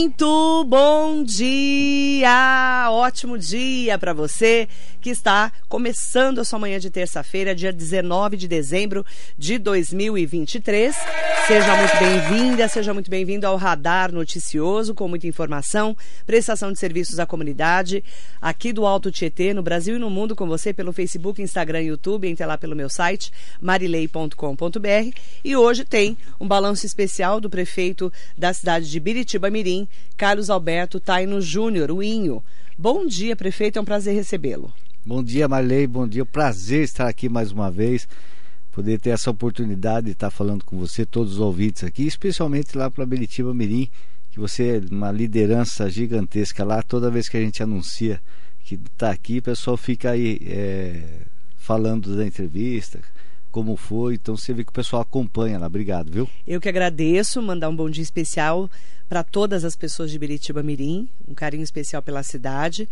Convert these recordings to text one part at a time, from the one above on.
Muito bom dia! Ótimo dia para você que está começando a sua manhã de terça-feira, dia 19 de dezembro de 2023. Seja muito bem-vinda, seja muito bem-vindo ao Radar Noticioso, com muita informação, prestação de serviços à comunidade, aqui do Alto Tietê, no Brasil e no mundo, com você pelo Facebook, Instagram e YouTube, entre lá pelo meu site, marilei.com.br. E hoje tem um balanço especial do prefeito da cidade de Biritiba Mirim, Carlos Alberto Taino Júnior, o Inho. Bom dia, prefeito, é um prazer recebê-lo. Bom dia, Marley, bom dia, prazer estar aqui mais uma vez, poder ter essa oportunidade de estar falando com você, todos os ouvintes aqui, especialmente lá para Beritiba Mirim, que você é uma liderança gigantesca lá, toda vez que a gente anuncia que está aqui, o pessoal fica aí é, falando da entrevista, como foi. Então você vê que o pessoal acompanha lá. Obrigado, viu? Eu que agradeço, mandar um bom dia especial para todas as pessoas de Biritiba Mirim, um carinho especial pela cidade.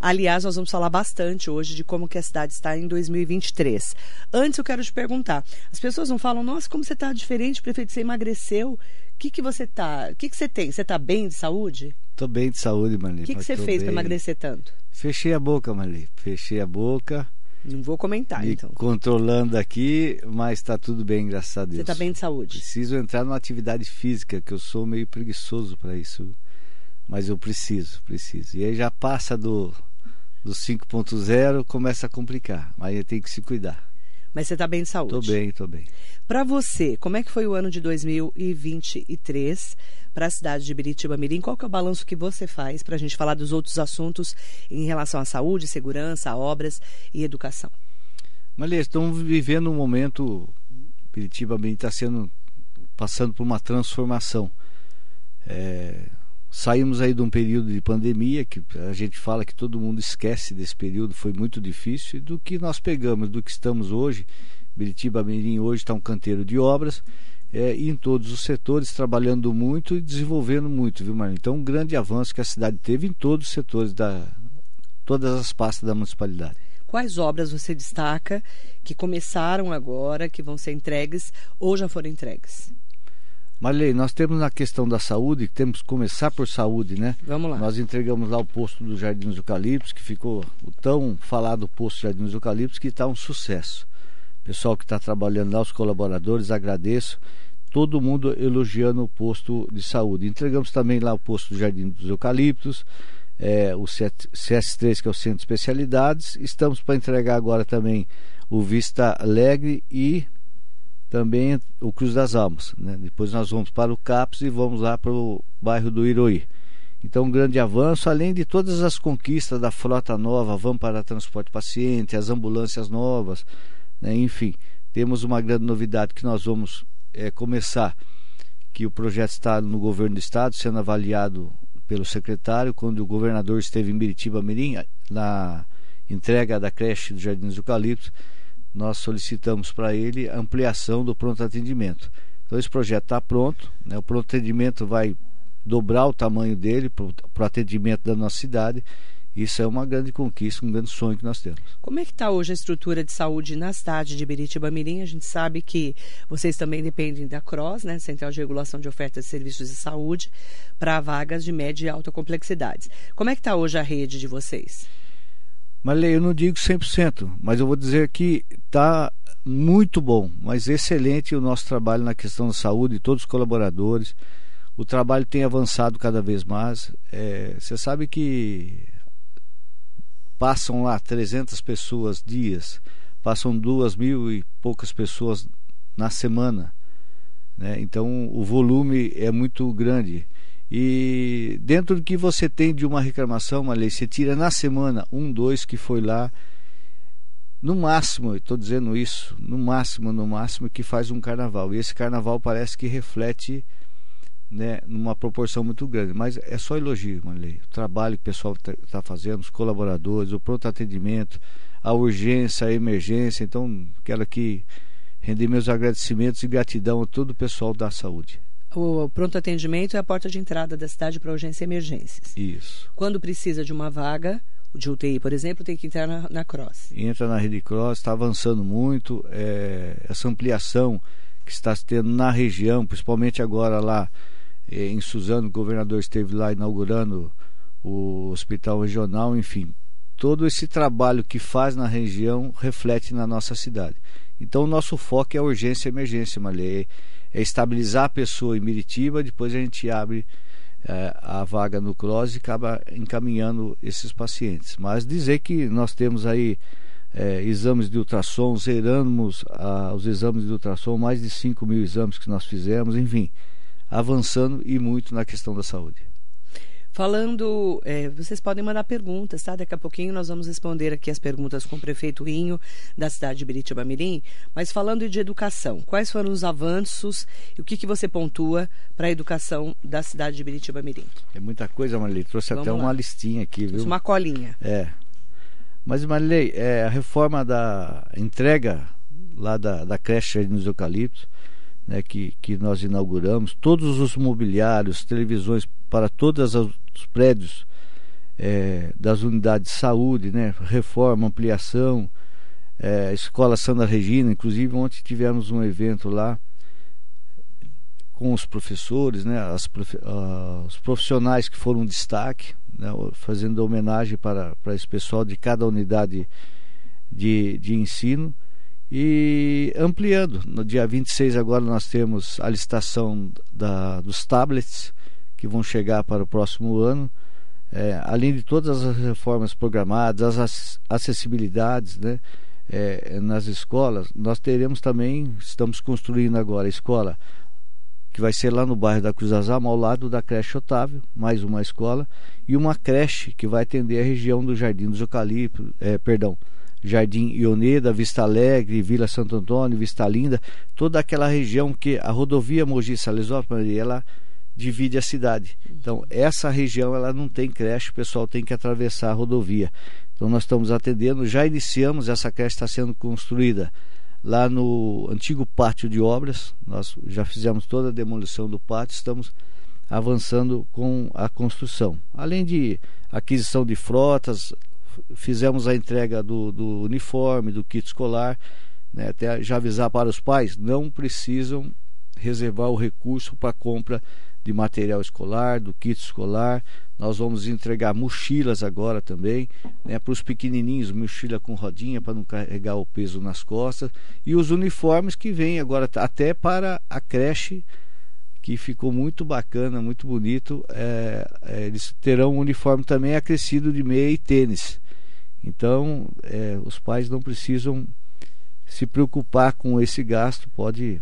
Aliás, nós vamos falar bastante hoje de como que a cidade está em 2023. Antes eu quero te perguntar, as pessoas não falam, nossa, como você está diferente, prefeito, você emagreceu. O que que você tá, o que que você tem? Você está bem de saúde? Tô bem de saúde, Marli. O que, que você fez para emagrecer tanto? Fechei a boca, Marli. Fechei a boca. Não vou comentar, me então. controlando aqui, mas está tudo bem, graças a Deus. Você está bem de saúde? Preciso entrar numa atividade física, que eu sou meio preguiçoso para isso. Mas eu preciso, preciso. E aí já passa do, do 5.0, começa a complicar. Mas aí tem que se cuidar. Mas você está bem de saúde? Estou bem, estou bem. Para você, como é que foi o ano de 2023 para a cidade de Biritiba Mirim? Qual que é o balanço que você faz para a gente falar dos outros assuntos em relação à saúde, segurança, obras e educação? Maria, estamos vivendo um momento, Biritiba Mirim está sendo passando por uma transformação. É, saímos aí de um período de pandemia que a gente fala que todo mundo esquece desse período, foi muito difícil, e do que nós pegamos, do que estamos hoje. Biritiba Mirim hoje está um canteiro de obras é, em todos os setores trabalhando muito e desenvolvendo muito, viu, Marlene? Então, um grande avanço que a cidade teve em todos os setores da todas as pastas da municipalidade. Quais obras você destaca que começaram agora, que vão ser entregues ou já foram entregues? Marley, nós temos na questão da saúde, temos que começar por saúde, né? Vamos lá. Nós entregamos lá o posto do Jardim dos Eucaliptos, que ficou o tão falado posto do Jardim dos Eucaliptos, que está um sucesso. Pessoal que está trabalhando lá, os colaboradores, agradeço. Todo mundo elogiando o posto de saúde. Entregamos também lá o posto do Jardim dos Eucaliptos, é, o CS3, que é o Centro de Especialidades. Estamos para entregar agora também o Vista Alegre e também o Cruz das Almas. Né? Depois nós vamos para o CAPS e vamos lá para o bairro do Iroí. Então, um grande avanço, além de todas as conquistas da frota nova, vamos para transporte paciente, as ambulâncias novas, né? enfim, temos uma grande novidade que nós vamos é, começar, que o projeto está no governo do estado, sendo avaliado pelo secretário, quando o governador esteve em Biritiba Mirim, na entrega da creche do Jardim dos Eucaliptos, nós solicitamos para ele ampliação do pronto atendimento. Então esse projeto está pronto, né? o pronto atendimento vai dobrar o tamanho dele para o atendimento da nossa cidade. Isso é uma grande conquista, um grande sonho que nós temos. Como é que está hoje a estrutura de saúde na cidade de Biritiba Mirim? A gente sabe que vocês também dependem da CROSS, né, Central de Regulação de Ofertas de Serviços de Saúde, para vagas de média e alta complexidade. Como é que está hoje a rede de vocês? Marley, eu não digo 100%, mas eu vou dizer que está muito bom, mas excelente o nosso trabalho na questão da saúde, todos os colaboradores. O trabalho tem avançado cada vez mais. É, você sabe que passam lá 300 pessoas dias, passam duas mil e poucas pessoas na semana. Né? Então o volume é muito grande. E dentro do que você tem de uma reclamação, uma lei, você tira na semana um, dois que foi lá, no máximo, estou dizendo isso, no máximo, no máximo, que faz um carnaval. E esse carnaval parece que reflete né, numa proporção muito grande. Mas é só elogio, Marley. O trabalho que o pessoal está tá fazendo, os colaboradores, o pronto atendimento, a urgência, a emergência. Então, quero aqui render meus agradecimentos e gratidão a todo o pessoal da saúde. O pronto atendimento é a porta de entrada da cidade para urgência e emergências. Isso. Quando precisa de uma vaga, de UTI, por exemplo, tem que entrar na, na Cross. Entra na rede Cross, está avançando muito. É, essa ampliação que está tendo na região, principalmente agora lá eh, em Suzano, o governador esteve lá inaugurando o hospital regional, enfim, todo esse trabalho que faz na região reflete na nossa cidade. Então, o nosso foco é a urgência e emergência, Malê, é estabilizar a pessoa em Miritiba, depois a gente abre é, a vaga no CROSS e acaba encaminhando esses pacientes. Mas dizer que nós temos aí é, exames de ultrassom, zeramos a, os exames de ultrassom, mais de 5 mil exames que nós fizemos, enfim, avançando e muito na questão da saúde. Falando, é, vocês podem mandar perguntas, tá? Daqui a pouquinho nós vamos responder aqui as perguntas com o prefeito Rinho da cidade de Biritiba Mirim. Mas falando de educação, quais foram os avanços e o que, que você pontua para a educação da cidade de Biritiba Mirim? É muita coisa, Marilei. Trouxe vamos até lá. uma listinha aqui, viu? Uma colinha. É. Mas, Marilei, é, a reforma da entrega lá da, da creche nos eucaliptos, né, que, que nós inauguramos, todos os mobiliários, televisões para todos os prédios é, das unidades de saúde, né, reforma, ampliação, é, Escola Santa Regina, inclusive ontem tivemos um evento lá com os professores, né, as, uh, os profissionais que foram destaque, né, fazendo homenagem para, para esse pessoal de cada unidade de, de ensino. E ampliando. No dia 26 agora nós temos a licitação da, dos tablets que vão chegar para o próximo ano. É, além de todas as reformas programadas, as acessibilidades né, é, nas escolas, nós teremos também, estamos construindo agora a escola que vai ser lá no bairro da Cruz ao lado da creche Otávio, mais uma escola, e uma creche que vai atender a região do Jardim dos Eucaliptos, é, perdão, Jardim Ioneda, Vista Alegre, Vila Santo Antônio, Vista Linda, toda aquela região que a rodovia Mogi Salesópolis, ela divide a cidade. Então, essa região ela não tem creche, o pessoal tem que atravessar a rodovia. Então, nós estamos atendendo, já iniciamos, essa creche está sendo construída lá no antigo pátio de obras. Nós já fizemos toda a demolição do pátio, estamos avançando com a construção. Além de aquisição de frotas, fizemos a entrega do, do uniforme, do kit escolar, né, até já avisar para os pais, não precisam reservar o recurso para compra de material escolar, do kit escolar. Nós vamos entregar mochilas agora também, né, para os pequenininhos, mochila com rodinha para não carregar o peso nas costas. E os uniformes que vêm agora até para a creche, que ficou muito bacana, muito bonito. É, é, eles terão um uniforme também acrescido de meia e tênis. Então, é, os pais não precisam se preocupar com esse gasto, pode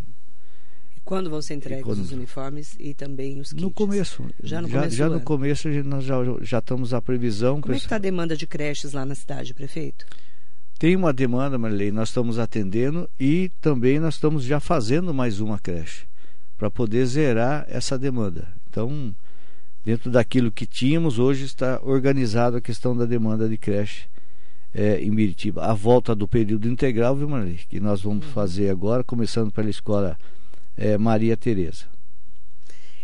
quando vão ser entregues quando... os uniformes e também os kits? No começo. Já no já, começo Já no começo nós já, já estamos a previsão. Como é que está a demanda de creches lá na cidade, prefeito? Tem uma demanda, Marilei, nós estamos atendendo e também nós estamos já fazendo mais uma creche para poder zerar essa demanda. Então, dentro daquilo que tínhamos, hoje está organizado a questão da demanda de creche é, em Miritiba. A volta do período integral, viu, Marilei, que nós vamos uhum. fazer agora, começando pela escola é, Maria Tereza.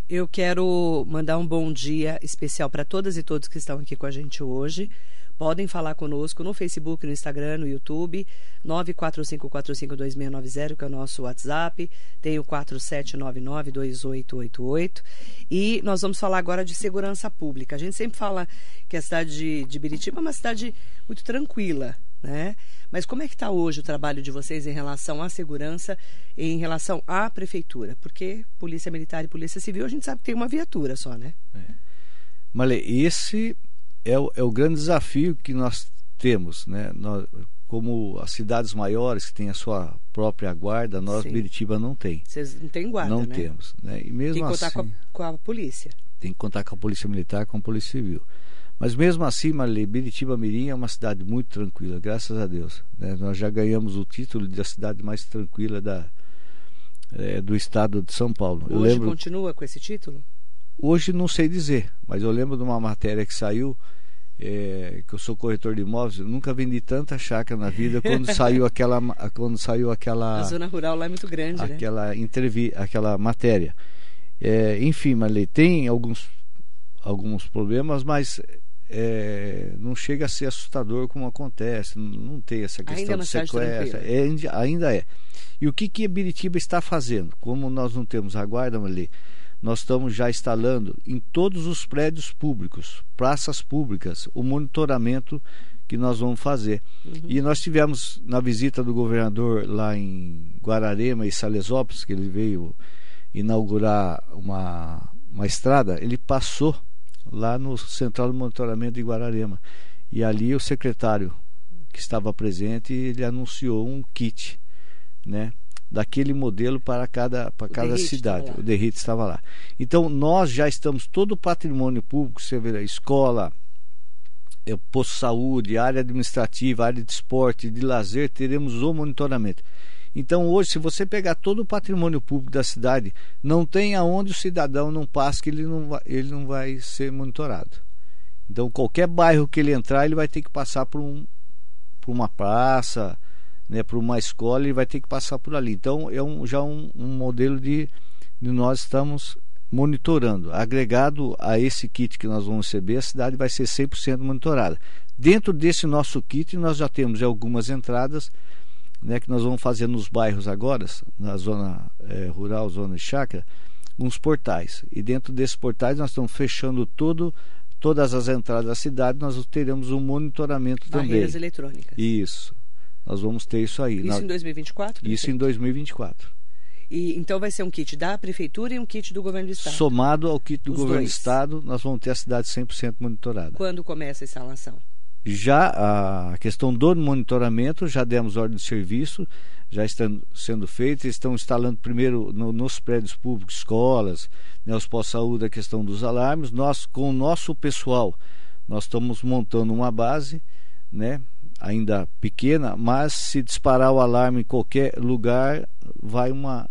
Eu quero mandar um bom dia especial para todas e todos que estão aqui com a gente hoje. Podem falar conosco no Facebook, no Instagram, no YouTube, 945452690, que é o nosso WhatsApp, tem o 47992888. E nós vamos falar agora de segurança pública. A gente sempre fala que a cidade de, de Biritiba é uma cidade muito tranquila, né? Mas como é que está hoje o trabalho de vocês em relação à segurança e em relação à prefeitura? Porque Polícia Militar e Polícia Civil a gente sabe que tem uma viatura só, né? É. Male, esse é o, é o grande desafio que nós temos, né? Nós, como as cidades maiores que têm a sua própria guarda, nós Sim. Biritiba não tem. Vocês não têm guarda, Não né? temos, né? E mesmo tem que contar assim, com, a, com a polícia. Tem que contar com a polícia militar, com a polícia civil. Mas mesmo assim, Marli, Biritiba Mirim é uma cidade muito tranquila, graças a Deus. Né? Nós já ganhamos o título de a cidade mais tranquila da, é, do estado de São Paulo. Hoje lembro, continua com esse título? Hoje não sei dizer, mas eu lembro de uma matéria que saiu, é, que eu sou corretor de imóveis, eu nunca vendi tanta chácara na vida quando saiu aquela quando saiu aquela a zona rural lá é muito grande, né? aquela né? Entrevi, aquela matéria. É, enfim, Marli, tem alguns alguns problemas, mas é, não chega a ser assustador como acontece, não, não tem essa questão de sequestro, é, ainda é. E o que, que a Biritiba está fazendo? Como nós não temos a guarda, ali, nós estamos já instalando em todos os prédios públicos, praças públicas, o monitoramento que nós vamos fazer. Uhum. E nós tivemos na visita do governador lá em Guararema e Salesópolis, que ele veio inaugurar uma, uma estrada, ele passou lá no Central de Monitoramento de Guararema. E ali o secretário que estava presente, ele anunciou um kit, né? daquele modelo para cada, para cada cidade. O Derrite estava lá. Então, nós já estamos, todo o patrimônio público, você vê, escola, é, posto de saúde, área administrativa, área de esporte, de lazer, teremos o monitoramento. Então, hoje, se você pegar todo o patrimônio público da cidade, não tem aonde o cidadão não passa que ele não vai, ele não vai ser monitorado. Então, qualquer bairro que ele entrar, ele vai ter que passar por, um, por uma praça, né, por uma escola, ele vai ter que passar por ali. Então, é um, já um, um modelo de, de nós estamos monitorando. Agregado a esse kit que nós vamos receber, a cidade vai ser 100% monitorada. Dentro desse nosso kit, nós já temos algumas entradas né, que nós vamos fazer nos bairros agora, na zona é, rural, zona de chácara, uns portais. E dentro desses portais nós estamos fechando todo, todas as entradas da cidade, nós teremos um monitoramento Barreiras também. Barreiras eletrônicas. Isso. Nós vamos ter isso aí. Isso na... em 2024? Isso em 2024. E, então vai ser um kit da prefeitura e um kit do governo do estado. Somado ao kit do Os governo dois. do estado, nós vamos ter a cidade 100% monitorada. Quando começa a instalação? Já a questão do monitoramento, já demos ordem de serviço, já estão sendo feitas, estão instalando primeiro no, nos prédios públicos, escolas, né, os pós-saúde, a questão dos alarmes. Nós, com o nosso pessoal, nós estamos montando uma base, né, ainda pequena, mas se disparar o alarme em qualquer lugar, vai uma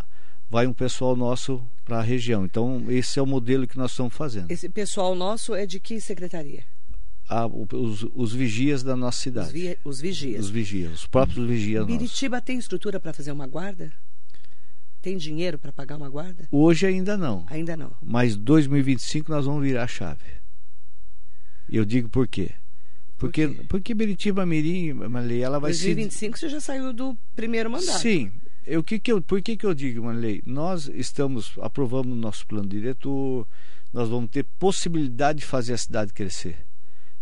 vai um pessoal nosso para a região. Então, esse é o modelo que nós estamos fazendo. Esse pessoal nosso é de que secretaria? Ah, os, os, vigias da nossa cidade. Os, vi, os, vigias. Os vigias, os próprios vigias Biritiba nossos. tem estrutura para fazer uma guarda? Tem dinheiro para pagar uma guarda? Hoje ainda não. Ainda não. Mas 2025 nós vamos virar a chave. E eu digo por quê? Porque, por quê? porque Biritiba Mirim, Malei, ela vai 2025 ser... você já saiu do primeiro mandato. Sim. Eu, que que eu, por que, que eu digo, Malei? Nós estamos, aprovamos o nosso plano diretor, nós vamos ter possibilidade de fazer a cidade crescer.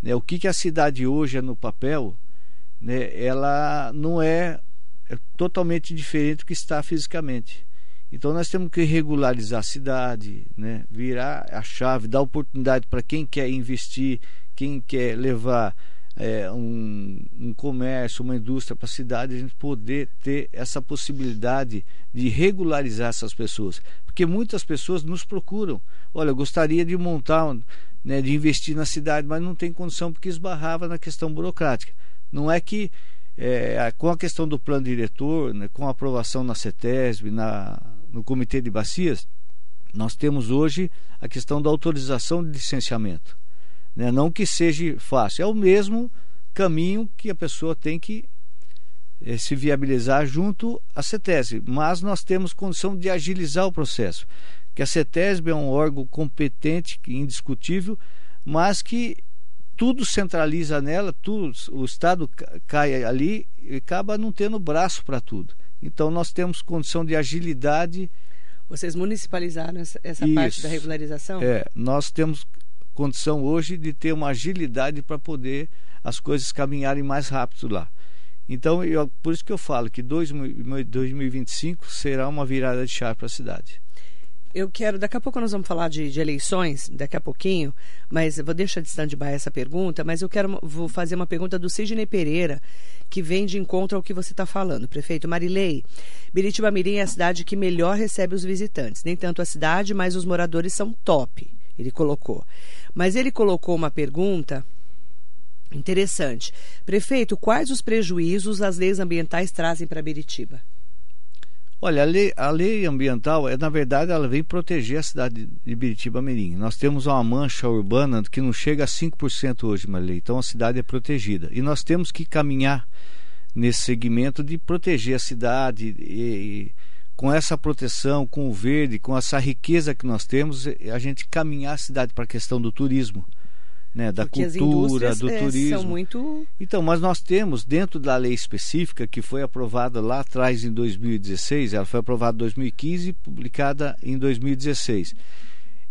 Né? O que, que a cidade hoje é no papel, né? ela não é, é totalmente diferente do que está fisicamente. Então nós temos que regularizar a cidade, né? virar a chave, dar oportunidade para quem quer investir, quem quer levar é, um, um, comércio, uma indústria para a cidade, a gente poder ter essa possibilidade de regularizar essas pessoas. Porque muitas pessoas nos procuram. Olha, eu gostaria de montar né, de investir na cidade, mas não tem condição porque esbarrava na questão burocrática. Não é que é, com a questão do plano diretor, né, com a aprovação na CETESB, na, no Comitê de Bacias, nós temos hoje a questão da autorização de licenciamento. Né? Não que seja fácil, é o mesmo caminho que a pessoa tem que é, se viabilizar junto à CETESB, mas nós temos condição de agilizar o processo que a CETESB é um órgão competente, indiscutível, mas que tudo centraliza nela, tudo, o Estado cai ali e acaba não tendo braço para tudo. Então nós temos condição de agilidade. Vocês municipalizaram essa, essa parte da regularização? É, nós temos condição hoje de ter uma agilidade para poder as coisas caminharem mais rápido lá. Então, eu, por isso que eu falo que 2025 será uma virada de chave para a cidade. Eu quero, daqui a pouco nós vamos falar de, de eleições, daqui a pouquinho, mas vou deixar de stand-by essa pergunta, mas eu quero vou fazer uma pergunta do Sidney Pereira, que vem de encontro ao que você está falando. Prefeito Marilei, Biritiba Mirim é a cidade que melhor recebe os visitantes. Nem tanto a cidade, mas os moradores são top, ele colocou. Mas ele colocou uma pergunta interessante. Prefeito, quais os prejuízos as leis ambientais trazem para Biritiba? Olha, a lei, a lei ambiental, é, na verdade, ela vem proteger a cidade de Biritiba Mirim. Nós temos uma mancha urbana que não chega a 5% hoje, lei. Então a cidade é protegida. E nós temos que caminhar nesse segmento de proteger a cidade e, e com essa proteção, com o verde, com essa riqueza que nós temos, a gente caminhar a cidade para a questão do turismo né, da Porque cultura, do é, turismo. São muito... Então, mas nós temos dentro da lei específica que foi aprovada lá atrás em 2016, ela foi aprovada em 2015 e publicada em 2016.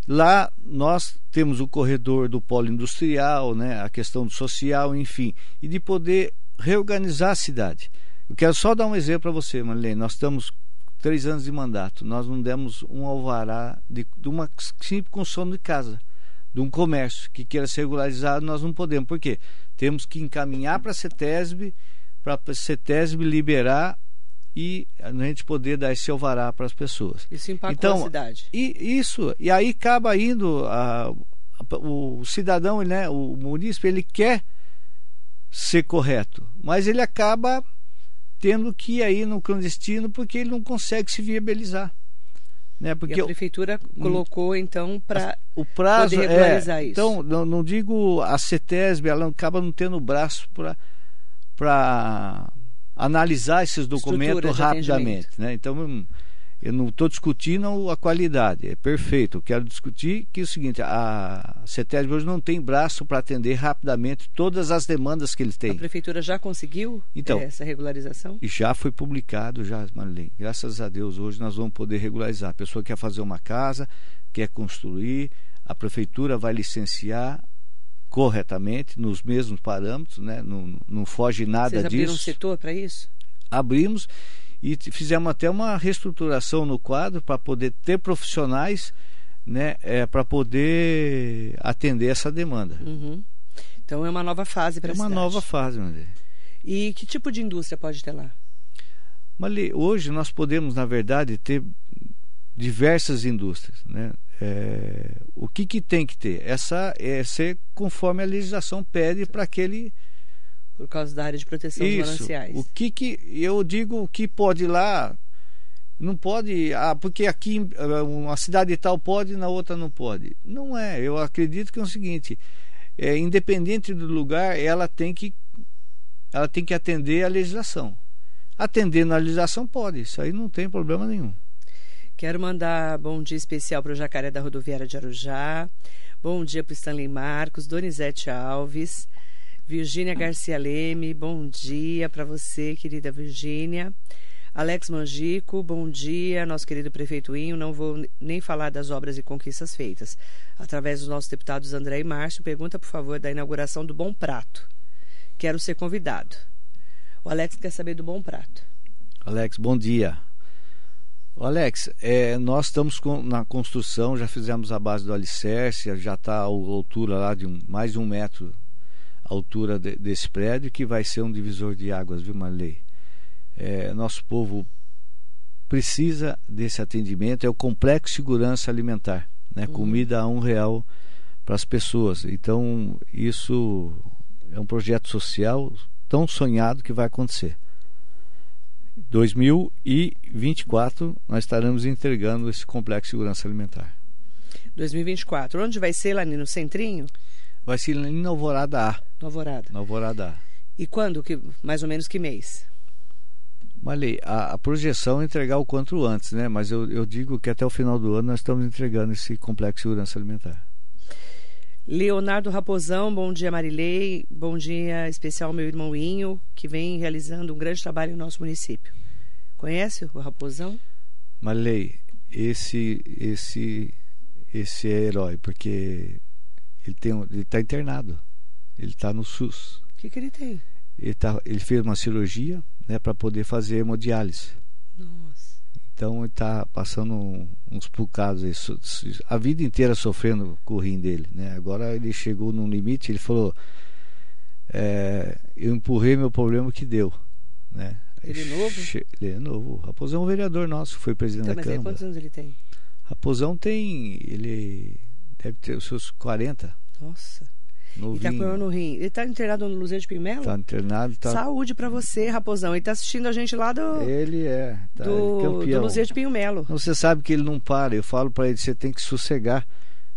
Lá nós temos o corredor do polo industrial, né, a questão do social, enfim, e de poder reorganizar a cidade. Eu quero só dar um exemplo para você, Marlene. Nós estamos três anos de mandato, nós não demos um alvará de, de uma simples construção de casa, de um comércio que queira ser regularizado, nós não podemos. Por quê? Temos que encaminhar para a CETESB, para a CETESB liberar e a gente poder dar esse alvará para as pessoas. Isso impacta então, a cidade. E, isso, e aí acaba indo a, a, o cidadão, né, o munícipe, ele quer ser correto, mas ele acaba tendo que ir aí no clandestino porque ele não consegue se viabilizar. Né? Porque e a prefeitura eu, colocou então para o prazo poder regularizar é, isso. Então não, não digo a CETESB, ela acaba não tendo braço para para analisar esses documentos rapidamente. Né? Então, eu não estou discutindo a qualidade, é perfeito. Eu quero discutir que é o seguinte: a CETESB hoje não tem braço para atender rapidamente todas as demandas que ele tem. A prefeitura já conseguiu então, eh, essa regularização? Já foi publicado, já, Marlene. Graças a Deus, hoje nós vamos poder regularizar. A pessoa quer fazer uma casa, quer construir, a prefeitura vai licenciar, corretamente, nos mesmos parâmetros, né? não, não foge nada Vocês abriram disso. um setor para isso? Abrimos e fizemos até uma reestruturação no quadro para poder ter profissionais né, é, para poder atender essa demanda. Uhum. Então é uma nova fase para a é cidade. É uma nova fase, André. E que tipo de indústria pode ter lá? Mali, hoje nós podemos, na verdade, ter diversas indústrias. Né? É, o que, que tem que ter? Essa é ser conforme a legislação pede para aquele. Por causa da área de proteção Isso. dos mananciais. O que, que eu digo que pode lá, não pode. Ah, porque aqui eh, uma cidade tal pode, na outra não pode. Não é. Eu acredito que é o seguinte: é, independente do lugar, ela tem que ela tem que atender a legislação. Atendendo a legislação pode, isso aí não tem problema nenhum. Quero mandar bom dia especial para o Jacaré da Rodoviária de Arujá. Bom dia para o Stanley Marcos, Donizete Alves, Virgínia Garcia Leme. Bom dia para você, querida Virgínia. Alex Mangico, bom dia, nosso querido prefeito Inho. Não vou nem falar das obras e conquistas feitas. Através dos nossos deputados André e Márcio, pergunta, por favor, da inauguração do Bom Prato. Quero ser convidado. O Alex quer saber do Bom Prato. Alex, bom dia. Alex, é, nós estamos com, na construção, já fizemos a base do alicerce, já está a altura lá de um, mais de um metro altura de, desse prédio, que vai ser um divisor de águas, viu, Marley? É, nosso povo precisa desse atendimento, é o complexo segurança alimentar, né? Uhum. Comida a um real para as pessoas. Então, isso é um projeto social tão sonhado que vai acontecer. 2024 nós estaremos entregando esse complexo de segurança alimentar. 2024. Onde vai ser lá no Centrinho? Vai ser em Alvorada A. No Alvorada. No Alvorada A. E quando? Que, mais ou menos que mês? Malê, a, a, projeção é entregar o quanto antes, né? Mas eu, eu digo que até o final do ano nós estamos entregando esse complexo de segurança alimentar. Leonardo Raposão, bom dia Marilei, bom dia especial meu irmão Inho, que vem realizando um grande trabalho no nosso município. Conhece o Raposão? Marilei, esse esse esse é herói porque ele tem ele está internado, ele está no SUS. O que, que ele tem? Ele, tá, ele fez uma cirurgia, né, para poder fazer hemodiálise. Nossa. Então ele está passando uns bocados aí, a vida inteira sofrendo com o rim dele. Né? Agora ele chegou num limite, ele falou, é, eu empurrei meu problema que deu. Né? Ele é novo? Ele é novo. Raposão é um vereador nosso, foi presidente então, da mas Câmara. Mas quantos anos ele tem? Raposão tem, ele deve ter os seus 40. Nossa. Novinho. E tá com no rim. Ele tá internado no Luzia de Pimelo? Tá internado. Tá... Saúde para você, Raposão. Ele tá assistindo a gente lá do... Ele é. Tá, do, ele é do Luzia de Pinho Você sabe que ele não para. Eu falo para ele, você tem que sossegar.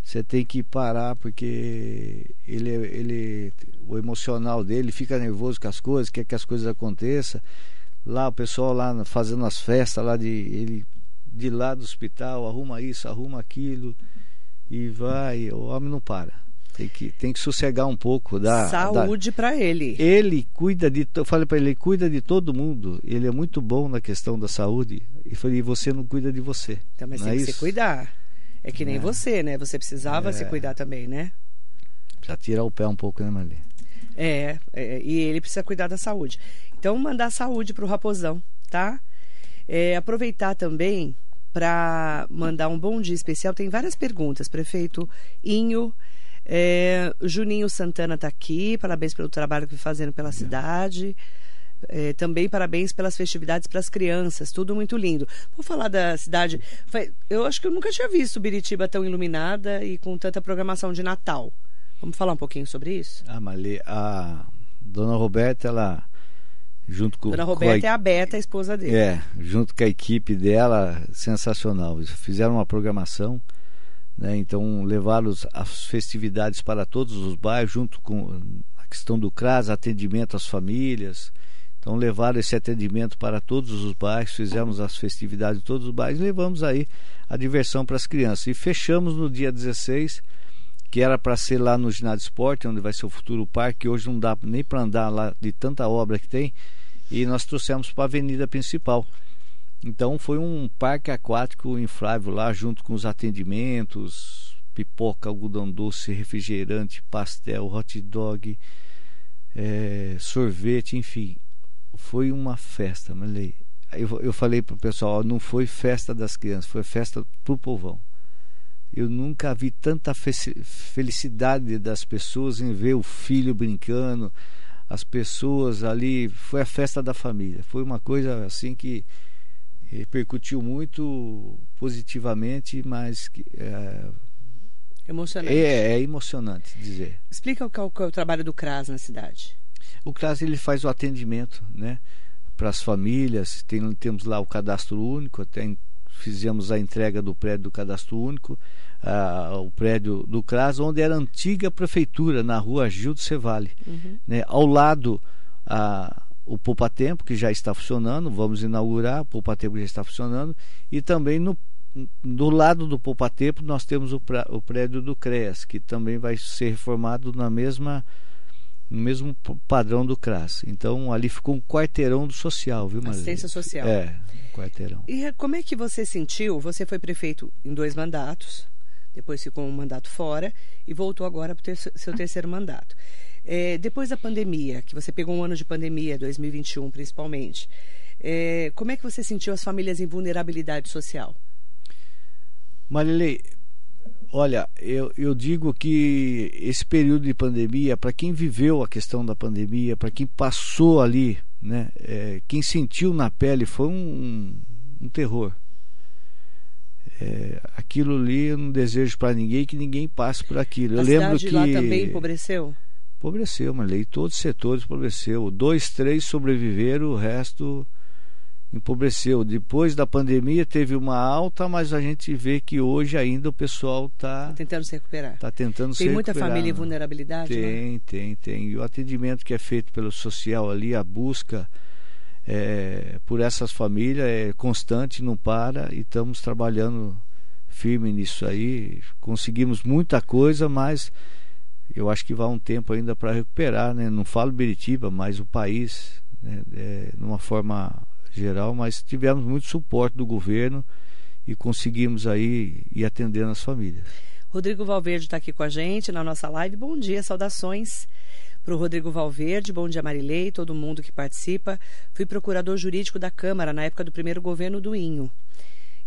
Você tem que parar, porque ele, ele, o emocional dele fica nervoso com as coisas, quer que as coisas aconteçam. Lá o pessoal lá fazendo as festas lá de ele de lá do hospital, arruma isso, arruma aquilo e vai, o homem não para. Tem que, tem que sossegar um pouco da saúde para ele. Ele cuida de, eu falei para ele, ele cuida de todo mundo. Ele é muito bom na questão da saúde. E falei, você não cuida de você. Então, mas não tem é que se cuidar. É que nem É. você, né? Você precisava É. se cuidar também, né? Precisa tirar o pé um pouco, né, Marli? É, é, e ele precisa cuidar da saúde. Então, mandar saúde pro Raposão, tá? É, aproveitar também para mandar um bom dia especial. Tem várias perguntas, prefeito Inho. é, Juninho Santana está aqui, parabéns pelo trabalho que fazendo pela cidade. É, também parabéns pelas festividades para as crianças, tudo muito lindo. Vou falar da cidade. eu acho que eu nunca tinha visto Biritiba tão iluminada e com tanta programação de Natal. Vamos falar um pouquinho sobre isso? Ah, Marli, a dona Roberta, ela, junto com, Dona com a Roberta é a Beta, a esposa dele. É, junto com a equipe dela, sensacional. Eles fizeram uma programação, né? Então levaram as festividades para todos os bairros, junto com a questão do CRAS, atendimento às famílias. Então levaram esse atendimento para todos os bairros, fizemos as festividades em todos os bairros, e levamos aí a diversão para as crianças. E fechamos no dia 16, que era para ser lá no ginásio esporte, onde vai ser o futuro parque, hoje não dá nem para andar lá de tanta obra que tem e nós trouxemos para a avenida principal. Então foi um parque aquático inflável lá, junto com os atendimentos, pipoca, algodão doce, refrigerante, pastel, hot dog, eh, sorvete, enfim. Foi uma festa, Marley. Eu, eu falei pro pessoal, não foi festa das crianças, foi festa pro povão. Eu nunca vi tanta fe- felicidade das pessoas em ver o filho brincando, as pessoas ali, foi a festa da família. Foi uma coisa assim que repercutiu muito positivamente, mas que, é, Emocionante. é, é emocionante dizer. Explica o que é o, que é o trabalho do CRAS na cidade. O CRAS ele faz o atendimento, né, para as famílias. Tem, temos lá o cadastro único, até fizemos a entrega do prédio do cadastro único, ah, o prédio do CRAS, onde era a antiga prefeitura, na rua Gildo Cevale. Uhum. né, ao lado o Poupa Tempo, que já está funcionando, vamos inaugurar, o Poupa Tempo já está funcionando, e também no, do lado do Poupa Tempo nós temos o, pra, o prédio do CREAS, que também vai ser reformado na mesma no mesmo padrão do CRAS. Então ali ficou um quarteirão do social, viu, Maria? Assistência social. É, um quarteirão. E como é que você sentiu? Você foi prefeito em dois mandatos, depois ficou um mandato fora e voltou agora para o seu terceiro mandato. É, depois da pandemia, que você pegou um ano de pandemia, 2021 principalmente, é, como é que você sentiu as famílias em vulnerabilidade social? Marilei, olha, eu, eu digo que esse período de pandemia, para quem viveu a questão da pandemia, para quem passou ali, né, é, quem sentiu na pele, foi um, um terror. É, aquilo ali eu não desejo para ninguém que ninguém passe por aquilo. Eu a lembro cidade que lá também empobreceu? empobreceu, Marilei, todos os setores empobreceu. Dois, três sobreviveram, o resto empobreceu. Depois da pandemia teve uma alta, mas a gente vê que hoje ainda o pessoal está Tentando se recuperar. tá tentando Tem se muita recuperar, família em né? vulnerabilidade? lá? Tem, tem, tem. E o atendimento que é feito pelo social ali, a busca é, por essas famílias é constante, não para e estamos trabalhando firme nisso aí. Conseguimos muita coisa, mas eu acho que vai um tempo ainda para recuperar, né? Não falo Beritiba, mas o país, né? é, numa forma geral, mas tivemos muito suporte do governo e conseguimos aí ir atendendo as famílias. Rodrigo Valverde está aqui com a gente na nossa live. Bom dia, saudações para o Rodrigo Valverde. Bom dia, Marilei, todo mundo que participa. Fui procurador jurídico da Câmara na época do primeiro governo do Inho,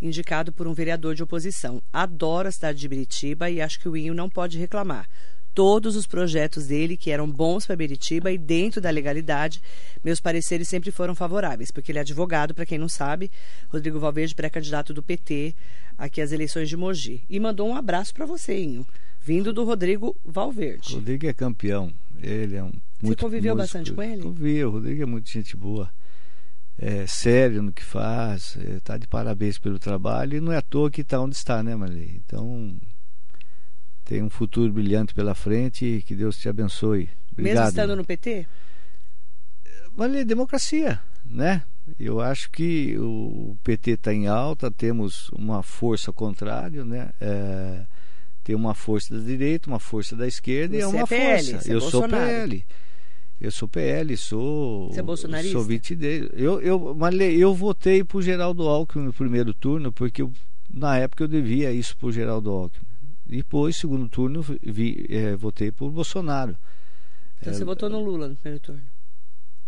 indicado por um vereador de oposição. Adoro a cidade de Biritiba e acho que o Inho não pode reclamar. Todos os projetos dele, que eram bons para Biritiba e dentro da legalidade, meus pareceres sempre foram favoráveis, porque ele é advogado, para quem não sabe, Rodrigo Valverde, pré-candidato do PT aqui às eleições de Mogi. E mandou um abraço para você, Inho, vindo do Rodrigo Valverde. Rodrigo é campeão. Ele é um muito conviveu músico. bastante com ele? Convivi, o Rodrigo é muito gente boa. É sério no que faz, está de parabéns pelo trabalho e não é à toa que está onde está, né, Marley? Então, tem um futuro brilhante pela frente e que Deus te abençoe. Obrigado. Mesmo estando no PT? Marley, democracia, né? Eu acho que o PT está em alta, temos uma força contrária, né? É, tem uma força da direita, uma força da esquerda e é uma é PL, força. é eu sou. PL. Eu sou PL, sou. Você é bolsonarista? Sou 20 dele. Eu, eu, Marley, eu votei pro Geraldo Alckmin no primeiro turno porque eu na época eu devia isso para o Geraldo Alckmin. Depois, segundo turno, vi, é, votei por Bolsonaro. Então é, você votou no Lula no primeiro turno?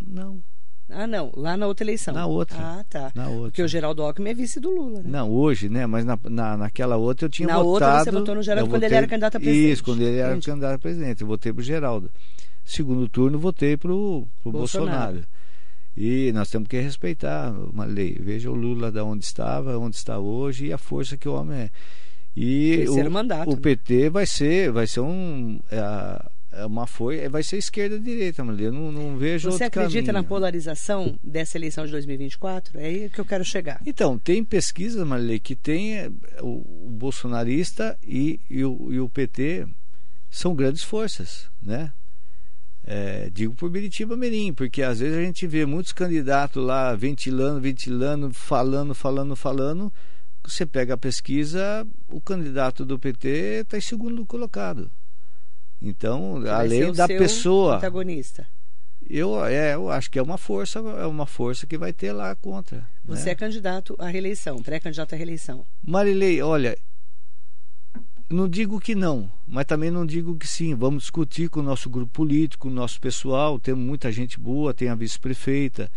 Não. Ah, não. Lá na outra eleição. Na outra. Ah, tá. Na outra. Porque o Geraldo Alckmin é vice do Lula, né? Não, hoje, né? Mas na, na, naquela outra eu tinha na votado... Na outra você votou no Geraldo quando votei, ele era candidato a presidente. Isso, quando ele era Entendi. candidato a presidente. Eu votei pro Geraldo. Segundo turno, votei pro, pro Bolsonaro. Bolsonaro. E nós temos que respeitar uma lei. Veja o Lula da onde estava, onde está hoje e a força que o homem é. E o, mandato, o né? PT vai ser, vai ser um. É, é uma foi, vai ser esquerda-direita, mas eu não, não vejo Você acredita caminho. na polarização dessa eleição de 2024? É aí que eu quero chegar. Então, tem pesquisas, Marilei, que tem é, o, o bolsonarista e, e, o, e o PT são grandes forças, né? É, digo por Biritiba Mirim, porque às vezes a gente vê muitos candidatos lá ventilando, ventilando, falando, falando, falando. Você pega a pesquisa, o candidato do PT está em segundo colocado. Então, além da pessoa. Protagonista. Eu, é, eu acho que é uma força, é uma força que vai ter lá contra. Você né? é candidato à reeleição, pré-candidato à reeleição. Marilei, olha, não digo que não, mas também não digo que sim. Vamos discutir com o nosso grupo político, com o nosso pessoal. Temos muita gente boa, tem a vice-prefeita,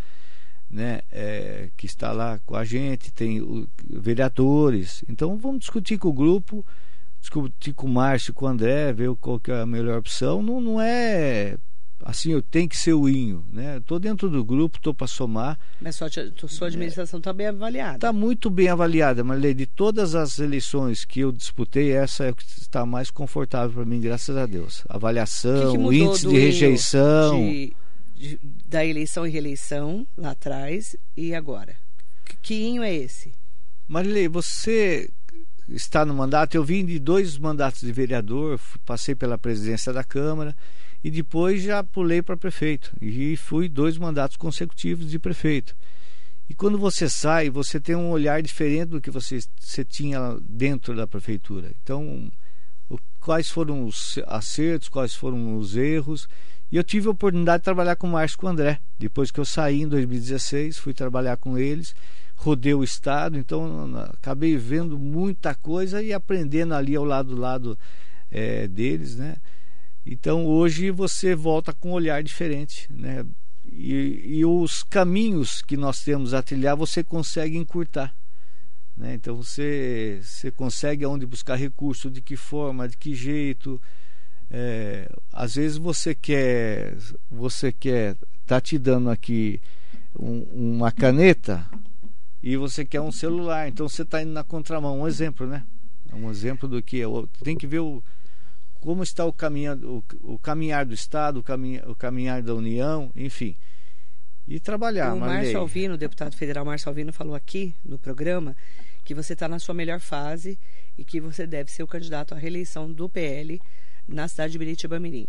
né, é, que está lá com a gente, tem o, vereadores. Então vamos discutir com o grupo, discutir com o Márcio, com o André, ver qual que é a melhor opção. Não, não é assim, eu tenho que ser o Inho, né? Estou dentro do grupo, estou para somar. Mas sua, sua administração está é, bem avaliada. Está muito bem avaliada, mas de todas as eleições que eu disputei, essa é a que está mais confortável para mim, graças a Deus. Avaliação, que que índice de rejeição. De, da eleição e reeleição lá atrás e agora? Que Inho é esse? Marilei, você está no mandato, eu vim de dois mandatos de vereador, passei pela presidência da Câmara e depois já pulei para prefeito e fui dois mandatos consecutivos de prefeito. E quando você sai, você tem um olhar diferente do que você, você tinha dentro da prefeitura. Então, o, quais foram os acertos, quais foram os erros. E eu tive a oportunidade de trabalhar com o Márcio com o André. Depois que eu saí em 2016, fui trabalhar com eles, rodei o estado, então acabei vendo muita coisa e aprendendo ali ao lado do lado é, deles, né? Então hoje você volta com um olhar diferente, né? E, e, os caminhos que nós temos a trilhar você consegue encurtar. Né? Então você, você consegue aonde buscar recurso, de que forma, de que jeito. É, às vezes você quer, você quer tá te dando aqui um, uma caneta e você quer um celular, então você está indo na contramão. Um exemplo, né? Um exemplo do que é. Tem que ver o como está o, caminha, o, o caminhar do Estado, o, caminha, o caminhar da União, enfim. E trabalhar. O Márcio Alvino, o deputado federal Márcio Alvino, falou aqui no programa que você está na sua melhor fase e que você deve ser o candidato à reeleição do PL na cidade de Biritiba Mirim.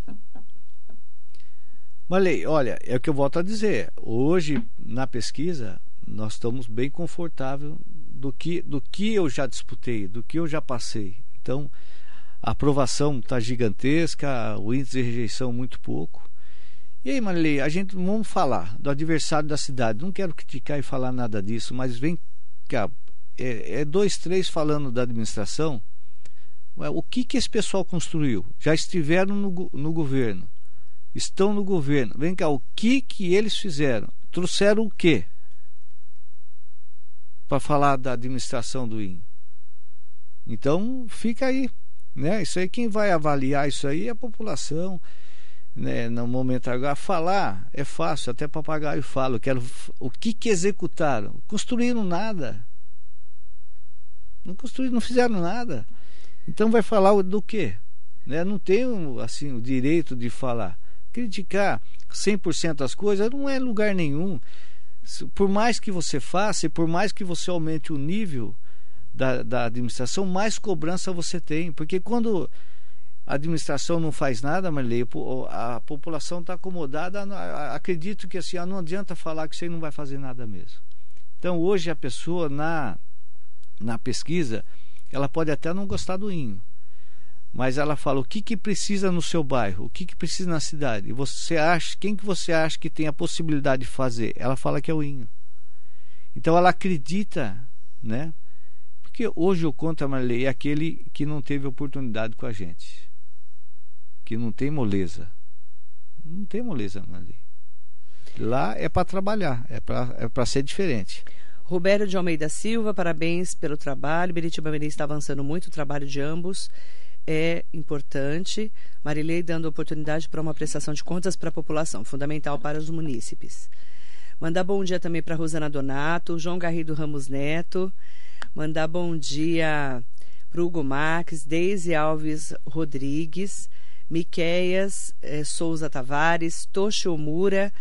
Malei, olha, é o que eu volto a dizer. Hoje, na pesquisa, nós estamos bem confortável do que, do que eu já disputei, do que eu já passei. Então, a aprovação está gigantesca, o índice de rejeição muito pouco. E aí, Marilei, a gente vamos falar do adversário da cidade. Não quero criticar e falar nada disso, mas vem cá, é, é dois, três falando da administração. O que que esse pessoal construiu? Já estiveram no, no governo, estão no governo. Vem cá, o que que eles fizeram? Trouxeram o quê? Para falar da administração do IN. Então, fica aí né? Isso aí quem vai avaliar isso aí é a população. Né? No momento agora, falar é fácil, até papagaio fala. Quero, o que, que executaram? Construíram nada. Não construíram, não fizeram nada. Então vai falar do quê? Né? Não tem assim, o direito de falar. Criticar 100% as coisas não é lugar nenhum. Por mais que você faça e por mais que você aumente o nível, da, da administração, mais cobrança você tem. Porque quando a administração não faz nada, Marley, a população está acomodada. Acredito que assim, não adianta falar que você não vai fazer nada mesmo. Então hoje a pessoa na, na pesquisa, ela pode até não gostar do INHO, mas ela fala o que, que precisa no seu bairro, o que, que precisa na cidade. E você acha, quem que você acha que tem a possibilidade de fazer? Ela fala que é o INHO. Então ela acredita, né? Porque hoje o contra Marley é aquele que não teve oportunidade com a gente. Que não tem moleza. Não tem moleza Marley. Lá é para trabalhar, é para é ser diferente. Roberto de Almeida Silva, parabéns pelo trabalho. Beritiba Mirim está avançando muito, o trabalho de ambos é importante. Marilei dando oportunidade para uma prestação de contas para a população, fundamental para os munícipes. Mandar bom dia também para Rosana Donato, João Garrido Ramos Neto. Mandar bom dia para Hugo Marques, Deise Alves Rodrigues, Miqueias eh, Souza Tavares, Toshi Omura.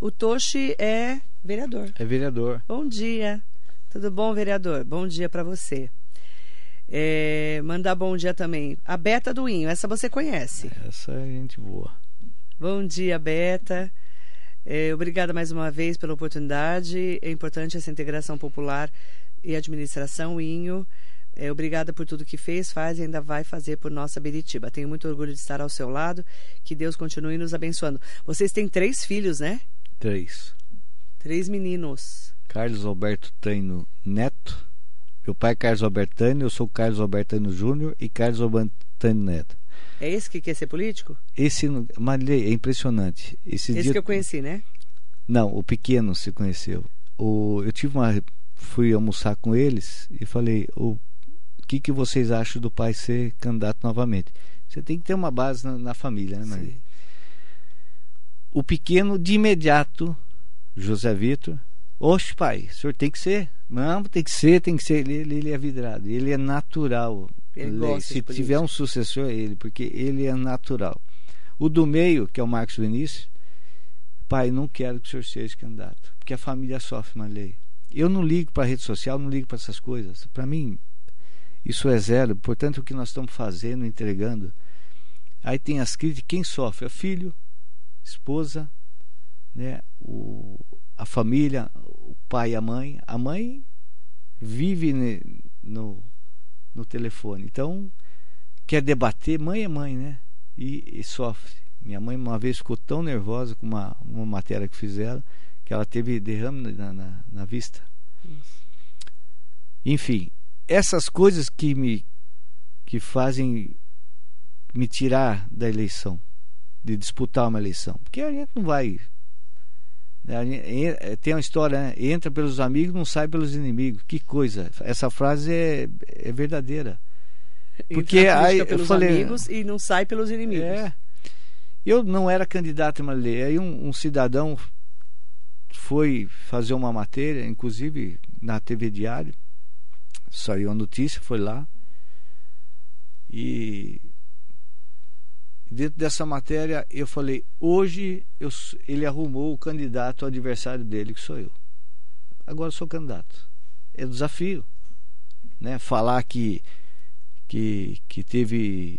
O Toshi é vereador. É vereador. Bom dia. Tudo bom, vereador? Bom dia para você. É, mandar bom dia também. A Beta do Inho, essa você conhece. Essa é gente boa. Bom dia, Beta. É, obrigada mais uma vez pela oportunidade. É importante essa integração popular e administração, Inho. É, obrigada por tudo que fez, faz e ainda vai fazer por nossa Beritiba. Tenho muito orgulho de estar ao seu lado. Que Deus continue nos abençoando. Vocês têm três filhos, né? Três. Três meninos. Carlos Alberto Taino Neto. Meu pai é Carlos Albertano, eu sou Carlos Albertano Júnior e Carlos Albertano Neto. É esse que quer ser político? Esse, Marilei, é impressionante. Esse, esse dia... que eu conheci, né? Não, o pequeno se conheceu. O, eu tive uma, fui almoçar com eles e falei, o que, que vocês acham do pai ser candidato novamente? Você tem que ter uma base na, na família, né, Maria? O pequeno, de imediato, José Vitor, oxe, pai, o senhor tem que ser. Não, tem que ser, tem que ser. Ele, ele é vidrado, ele é natural. Ele Se tiver um sucessor, é ele, porque ele é natural. O do meio, que é o Marcos Vinícius, pai, não quero que o senhor seja candidato, porque a família sofre uma lei. Eu não ligo para a rede social, não ligo para essas coisas. Para mim, isso é zero. Portanto, o que nós estamos fazendo, entregando. Aí tem as críticas, quem sofre? É filho, esposa, né? o, a família, o pai e a mãe. A mãe vive no, no telefone. Então, quer debater, mãe é mãe, né? E, e, sofre. Minha mãe uma vez ficou tão nervosa com uma, uma matéria que fizeram que ela teve derrame na, na, na vista. Isso. Enfim, essas coisas que me que fazem me tirar da eleição, de disputar uma eleição, porque a gente não vai é, tem uma história, né? entra pelos amigos, não sai pelos inimigos. Que coisa! Essa frase é, é verdadeira. Porque aí eu falei, amigos e não sai pelos inimigos. É. Eu não era candidato a uma lei. Aí um, um cidadão foi fazer uma matéria, inclusive na TV Diário, saiu a notícia, foi lá e Dentro dessa matéria, eu falei: hoje eu, ele arrumou o candidato adversário dele, que sou eu. Agora eu sou candidato. É desafio. Né? Falar que, que, que teve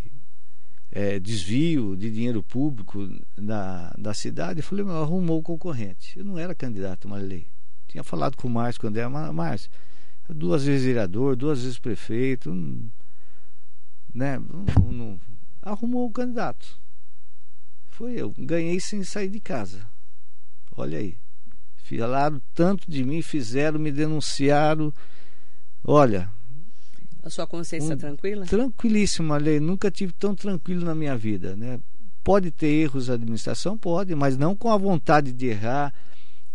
é, desvio de dinheiro público na, da cidade, eu falei: arrumou o concorrente. Eu não era candidato uma lei. Tinha falado com o Márcio quando era Márcio. Duas vezes vereador, duas vezes prefeito. né? não, não arrumou o candidato. Foi eu. Ganhei sem sair de casa. Olha aí. Falaram tanto de mim, fizeram, me denunciaram. Olha. A sua consciência um, tranquila? Tranquilíssima, Lei. Nunca tive tão tranquilo na minha vida, né? Pode ter erros da administração, pode, mas não com a vontade de errar,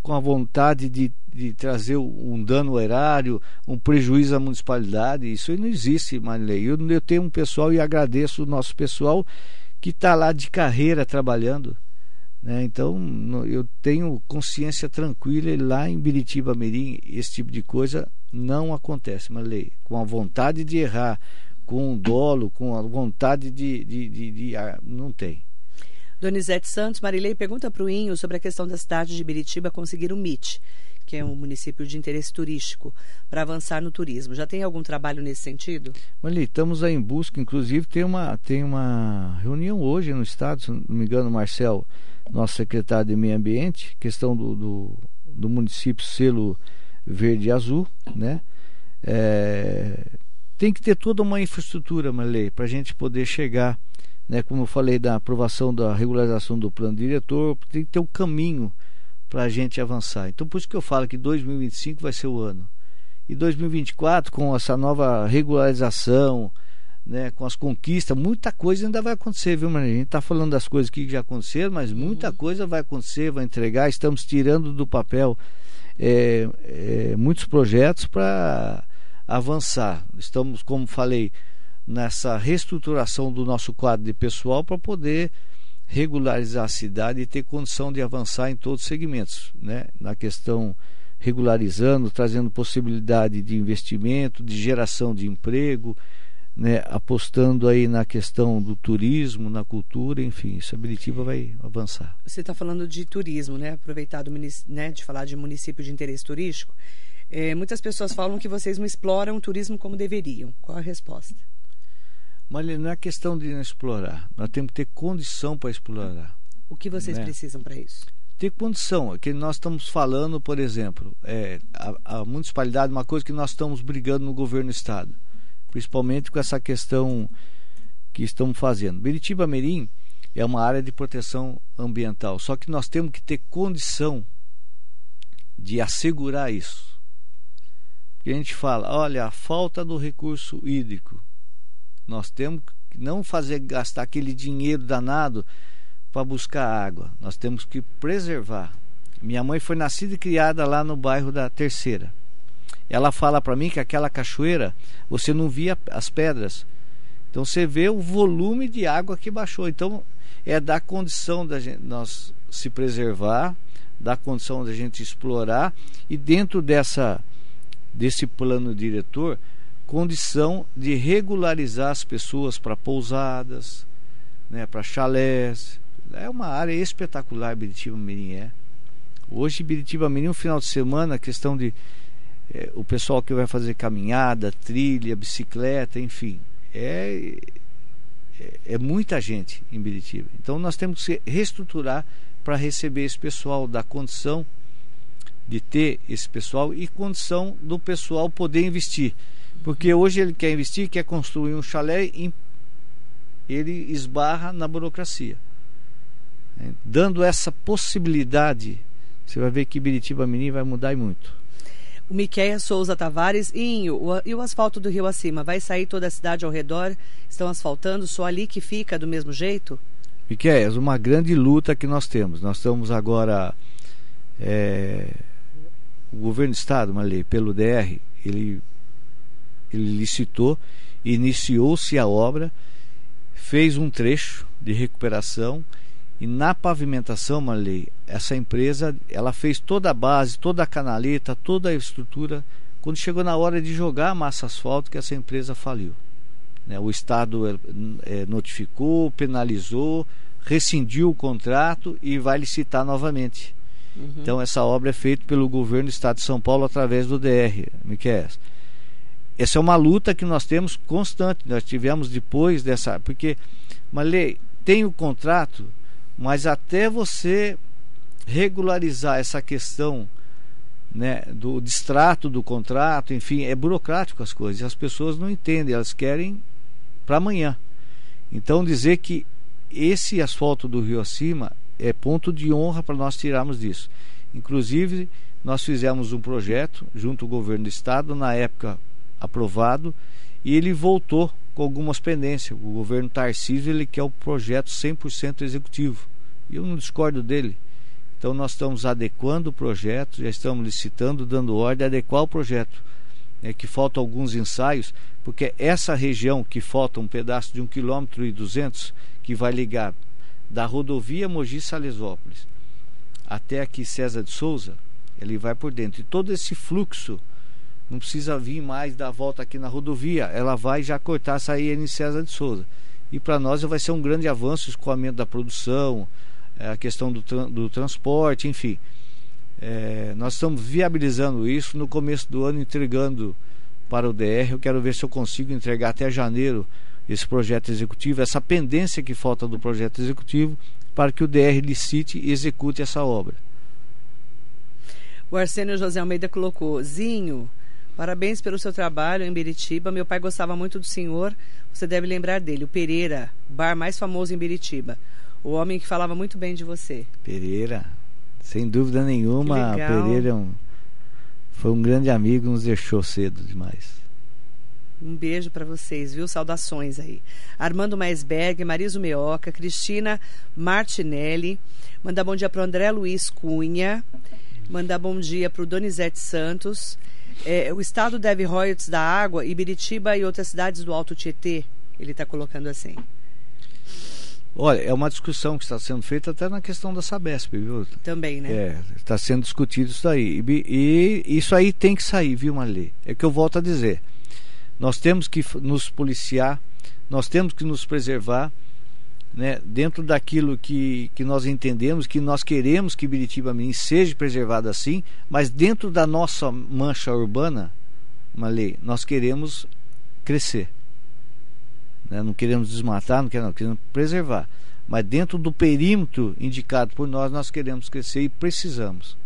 com a vontade de, de trazer um dano erário, um prejuízo à municipalidade. Isso aí não existe, Marilei. Eu, eu tenho um pessoal e agradeço o nosso pessoal que está lá de carreira trabalhando. Né? Então, eu tenho consciência tranquila e lá em Biritiba Mirim, esse tipo de coisa não acontece, Marilei. Com a vontade de errar, com o dolo, com a vontade de, de, de, de ah, não tem. Donizete Santos, Marilei pergunta para o Inho sobre a questão da cidade de Biritiba conseguir o MIT, que é um município de interesse turístico, para avançar no turismo. Já tem algum trabalho nesse sentido? Marilei, estamos aí em busca, inclusive tem uma, tem uma reunião hoje no Estado, se não me engano, Marcel, nosso secretário de Meio Ambiente, questão do, do, do município selo verde e azul, né? É, tem que ter toda uma infraestrutura, Marilei, para a gente poder chegar né, como eu falei da aprovação da regularização do plano diretor, tem que ter um caminho para a gente avançar. Então, por isso que eu falo que 2025 vai ser o ano. E 2024, com essa nova regularização, né, com as conquistas, muita coisa ainda vai acontecer, viu, Maria? A gente está falando das coisas que já aconteceram, mas muita uhum. coisa vai acontecer, vai entregar. Estamos tirando do papel é, é, muitos projetos para avançar. Estamos, como falei, nessa reestruturação do nosso quadro de pessoal para poder regularizar a cidade e ter condição de avançar em todos os segmentos, né? Na questão regularizando, trazendo possibilidade de investimento, de geração de emprego, né, apostando aí na questão do turismo, na cultura, enfim, isso a Biritiba vai avançar. Você está falando de turismo, né? Aproveitar do, né, de falar de município de interesse turístico. É, muitas pessoas falam que vocês não exploram o turismo como deveriam. Qual a resposta? Mas não é questão de não explorar. Nós temos que ter condição para explorar. O que vocês né? precisam para isso? Ter condição. É que nós estamos falando, por exemplo, é, a, a municipalidade, uma coisa que nós estamos brigando no governo do estado principalmente com essa questão que estamos fazendo. Biritiba Mirim é uma área de proteção ambiental, só que nós temos que ter condição de assegurar isso. Porque a gente fala, olha, a falta do recurso hídrico. Nós temos que não fazer gastar aquele dinheiro danado para buscar água. Nós temos que preservar. Minha mãe foi nascida e criada lá no bairro da Terceira ela fala para mim que aquela cachoeira você não via as pedras. Então você vê o volume de água que baixou. Então é da condição da gente nós se preservar, da condição da gente explorar e dentro dessa desse plano diretor, condição de regularizar as pessoas para pousadas, né, para chalés. É uma área espetacular Biritiba Mirim é. Hoje Biritiba Mirim, um final de semana, questão de é, o pessoal que vai fazer caminhada, trilha, bicicleta, enfim, é, é, é muita gente em Biritiba. Então nós temos que reestruturar para receber esse pessoal, dar condição de ter esse pessoal e condição do pessoal poder investir. Porque hoje ele quer investir, quer construir um chalé, ele esbarra na burocracia. É, dando essa possibilidade, você vai ver que Biritiba Mirim vai mudar e muito. O Miquéia Souza Tavares, Inho, o, e o asfalto do rio acima? Vai sair toda a cidade ao redor? Estão asfaltando? Só ali que fica do mesmo jeito? Miquéias, uma grande luta que nós temos. Nós estamos agora. É, o governo do estado, uma lei, pelo DR, ele, ele licitou, iniciou-se a obra, fez um trecho de recuperação e na pavimentação, Marley, essa empresa, ela fez toda a base, toda a canaleta, toda a estrutura. Quando chegou na hora de jogar a massa asfalto, que essa empresa faliu. Né? O Estado é, é, notificou, penalizou, rescindiu o contrato e vai licitar novamente. Uhum. Então essa obra é feita pelo governo do Estado de São Paulo através do DR, Miquel. Essa é uma luta que nós temos constante. Nós tivemos depois dessa. Porque, Malê, tem o contrato, mas até você regularizar essa questão né, do distrato do contrato, enfim, é burocrático as coisas. As pessoas não entendem, elas querem para amanhã. Então dizer que esse asfalto do Rio Acima é ponto de honra para nós tirarmos disso. Inclusive, nós fizemos um projeto junto ao governo do estado, na época aprovado, e ele voltou com algumas pendências. O governo Tarcísio ele quer o projeto 100% executivo. E eu não discordo dele. Então nós estamos adequando o projeto, já estamos licitando, dando ordem, adequar o projeto. É que faltam alguns ensaios, porque essa região que falta um pedaço de um quilômetro e duzentos que vai ligar da rodovia Mogi Salesópolis até aqui César de Souza, ele vai por dentro. E todo esse fluxo não precisa vir mais dar volta aqui na rodovia, ela vai já cortar, sair em César de Souza. E para nós vai ser um grande avanço o escoamento da produção, é, a questão do, tra do transporte, enfim. É, nós estamos viabilizando isso no começo do ano, entregando para o DR. Eu quero ver se eu consigo entregar até janeiro esse projeto executivo, essa pendência que falta do projeto executivo, para que o DR licite e execute essa obra. O Arsênio José Almeida colocou: Zinho, Parabéns pelo seu trabalho em Biritiba. Meu pai gostava muito do senhor. Você deve lembrar dele, o Pereira, bar mais famoso em Biritiba. O homem que falava muito bem de você. Pereira, sem dúvida nenhuma, Pereira é um Foi um grande amigo, nos deixou cedo demais. Um beijo para vocês, viu? Saudações aí. Armando Maisberg, Mariso Meoca, Cristina Martinelli. Mandar bom dia para o André Luiz Cunha. Mandar bom dia para o Donizete Santos. É, o Estado deve royalties da água, Ibiritiba e outras cidades do Alto Tietê. Ele está colocando assim. Olha, é uma discussão que está sendo feita até na questão da Sabesp, viu? Também, né? É, está sendo discutido isso aí. E, e isso aí tem que sair, viu, Marli? É que eu volto a dizer. Nós temos que nos policiar, nós temos que nos preservar, né, dentro daquilo que, que nós entendemos, que nós queremos que Biritiba Mirim seja preservado assim, mas dentro da nossa mancha urbana, uma lei, nós queremos crescer. Né? Não queremos desmatar, não queremos, não, queremos preservar. Mas dentro do perímetro indicado por nós, nós queremos crescer e precisamos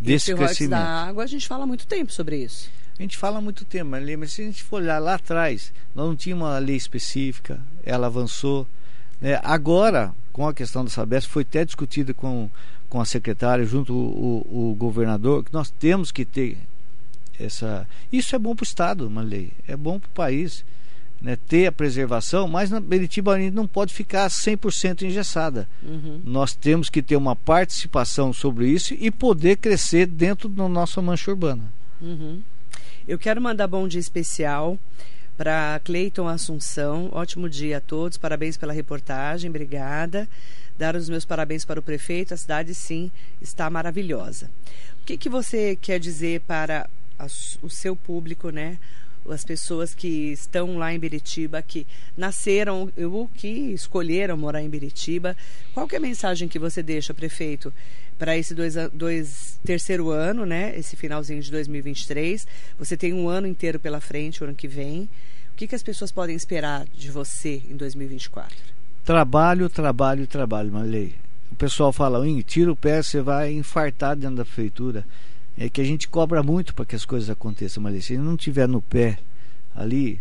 desse Esse crescimento. da água, a gente fala há muito tempo sobre isso. A gente fala há muito tempo, mas se a gente for olhar lá atrás, nós não tínhamos uma lei específica, ela avançou. Né? Agora, com a questão da Sabesp, foi até discutido com, com a secretária, junto o, o, o governador, que nós temos que ter essa. Isso é bom para o Estado, uma lei, é bom para o país. Né, ter a preservação, mas na Beritiba não pode ficar 100% engessada. Uhum. Nós temos que ter uma participação sobre isso e poder crescer dentro da nossa mancha urbana. Uhum. Eu quero mandar bom dia especial para Cleiton Assunção. Ótimo dia a todos. Parabéns pela reportagem. Obrigada. Dar os meus parabéns para o prefeito. A cidade, sim, está maravilhosa. O que, que você quer dizer para o seu público, né? as pessoas que estão lá em Biritiba, que nasceram ou que escolheram morar em Biritiba. Qual que é a mensagem que você deixa, prefeito, para esse dois, dois, terceiro ano, né? Esse finalzinho de 2023. Você tem um ano inteiro pela frente, o ano que vem. O que, que as pessoas podem esperar de você em 2024? Trabalho, trabalho, trabalho, Marley. O pessoal fala, tira o pé, você vai infartar dentro da prefeitura. É que a gente cobra muito para que as coisas aconteçam, mas se não tiver no pé ali,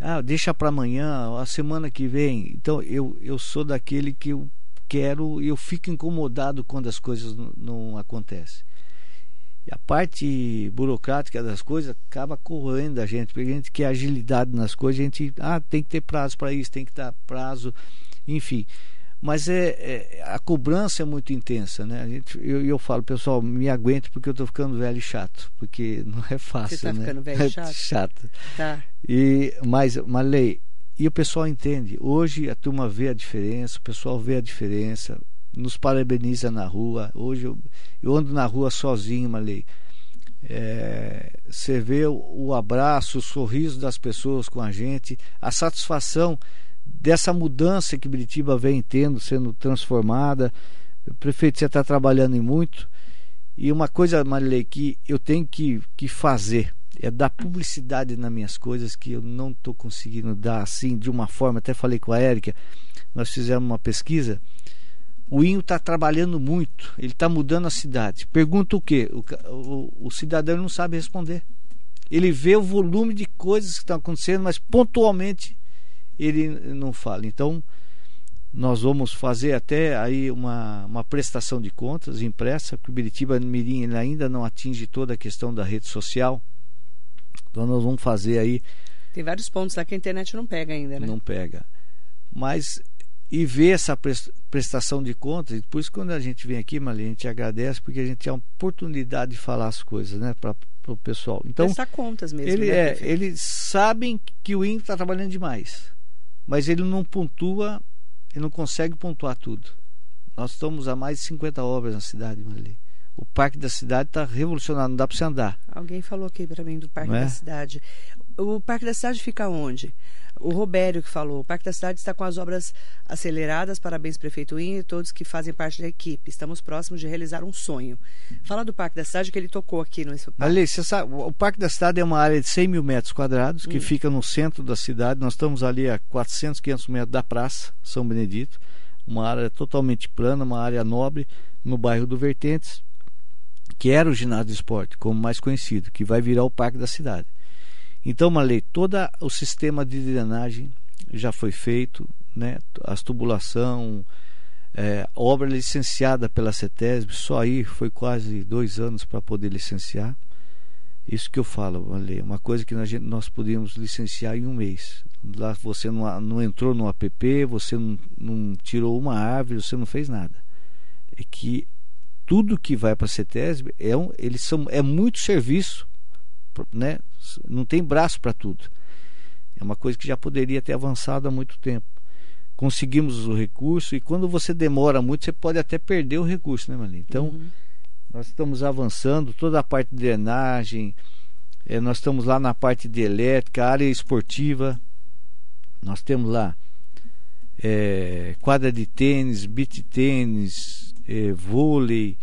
ah, deixa para amanhã, a semana que vem. Então eu, eu sou daquele que quero e eu fico incomodado quando as coisas não, não acontecem. E a parte burocrática das coisas acaba correndo a gente, porque a gente quer agilidade nas coisas, a gente ah, tem que ter prazo para isso, tem que dar prazo, enfim. Mas é, é, a cobrança é muito intensa, né? A gente, eu, eu falo, pessoal, me aguente porque eu estou ficando velho e chato, porque não é fácil, Você está né? ficando velho e chato? chato. Tá. E, mas, Marley, e o pessoal entende. Hoje a turma vê a diferença, o pessoal vê a diferença, nos parabeniza na rua. Hoje eu, eu ando na rua sozinho, Malei. É, você vê o, o, abraço, o sorriso das pessoas com a gente, a satisfação dessa mudança que Biritiba vem tendo, sendo transformada. O prefeito, você está trabalhando em muito. E uma coisa, Marilei, que eu tenho que, que fazer é dar publicidade nas minhas coisas que eu não estou conseguindo dar assim de uma forma. Até falei com a Érica, nós fizemos uma pesquisa. O Inho está trabalhando muito, ele está mudando a cidade. Pergunta o quê? O, o, o cidadão não sabe responder. Ele vê o volume de coisas que estão acontecendo, mas pontualmente ele não fala. Então, nós vamos fazer até aí uma, uma prestação de contas impressa, porque o Biritiba Mirim ainda não atinge toda a questão da rede social. Então nós vamos fazer aí. Tem vários pontos lá que a internet não pega ainda, né? Não pega. Mas e ver essa prestação de contas, e por isso quando a gente vem aqui, Marlene, a gente agradece porque a gente tem a oportunidade de falar as coisas, né, para o pessoal. Então, prestar contas mesmo. Ele né, é, eles sabem que o INCO está trabalhando demais, mas ele não pontua, ele não consegue pontuar tudo. Nós estamos a mais de 50 obras na cidade, Marlene o parque da cidade está revolucionado, não dá para você andar. Alguém falou aqui para mim do parque não da é? cidade. O parque da cidade fica onde? O Robério que falou, o Parque da Cidade está com as obras aceleradas, parabéns Prefeito Inho e todos que fazem parte da equipe. Estamos próximos de realizar um sonho. Fala do Parque da Cidade que ele tocou aqui no Ali, você sabe, o Parque da Cidade é uma área de 100 mil metros quadrados que hum. fica no centro da cidade. Nós estamos ali a 400, 500 metros da praça São Benedito. Uma área totalmente plana, uma área nobre no bairro do Vertentes que era o ginásio de esporte, como mais conhecido, que vai virar o parque da cidade. Então, Marley, todo o sistema de drenagem já foi feito, né? as tubulação, é, obra licenciada pela CETESB, só aí foi quase dois anos para poder licenciar. Isso que eu falo, Ale, uma coisa que nós, nós podíamos licenciar em um mês. Lá você não, não entrou no app, você não, não tirou uma árvore, você não fez nada. É que tudo que vai para a CETESB é, um, eles são, é muito serviço, né? não tem braço para tudo. É uma coisa que já poderia ter avançado há muito tempo. Conseguimos o recurso e quando você demora muito, você pode até perder o recurso, né, Marlene? Então, uhum. nós estamos avançando, toda a parte de drenagem, é, nós estamos lá na parte de elétrica, área esportiva, nós temos lá é, quadra de tênis, beach tênis, é, vôlei,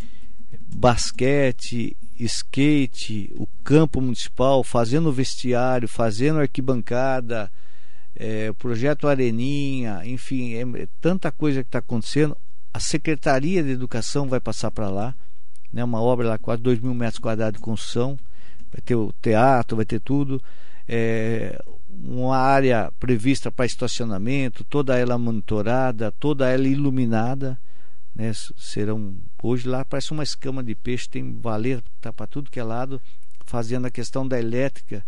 basquete, skate, o campo municipal, fazendo vestiário, fazendo arquibancada, é, projeto Areninha, enfim, é, é tanta coisa que está acontecendo. A Secretaria de Educação vai passar para lá, né, uma obra lá, quase 2 mil metros quadrados de construção, vai ter o teatro, vai ter tudo. É, uma área prevista para estacionamento, toda ela monitorada, toda ela iluminada. Né, serão hoje lá parece uma escama de peixe, tem valer tá para tudo que é lado, fazendo a questão da elétrica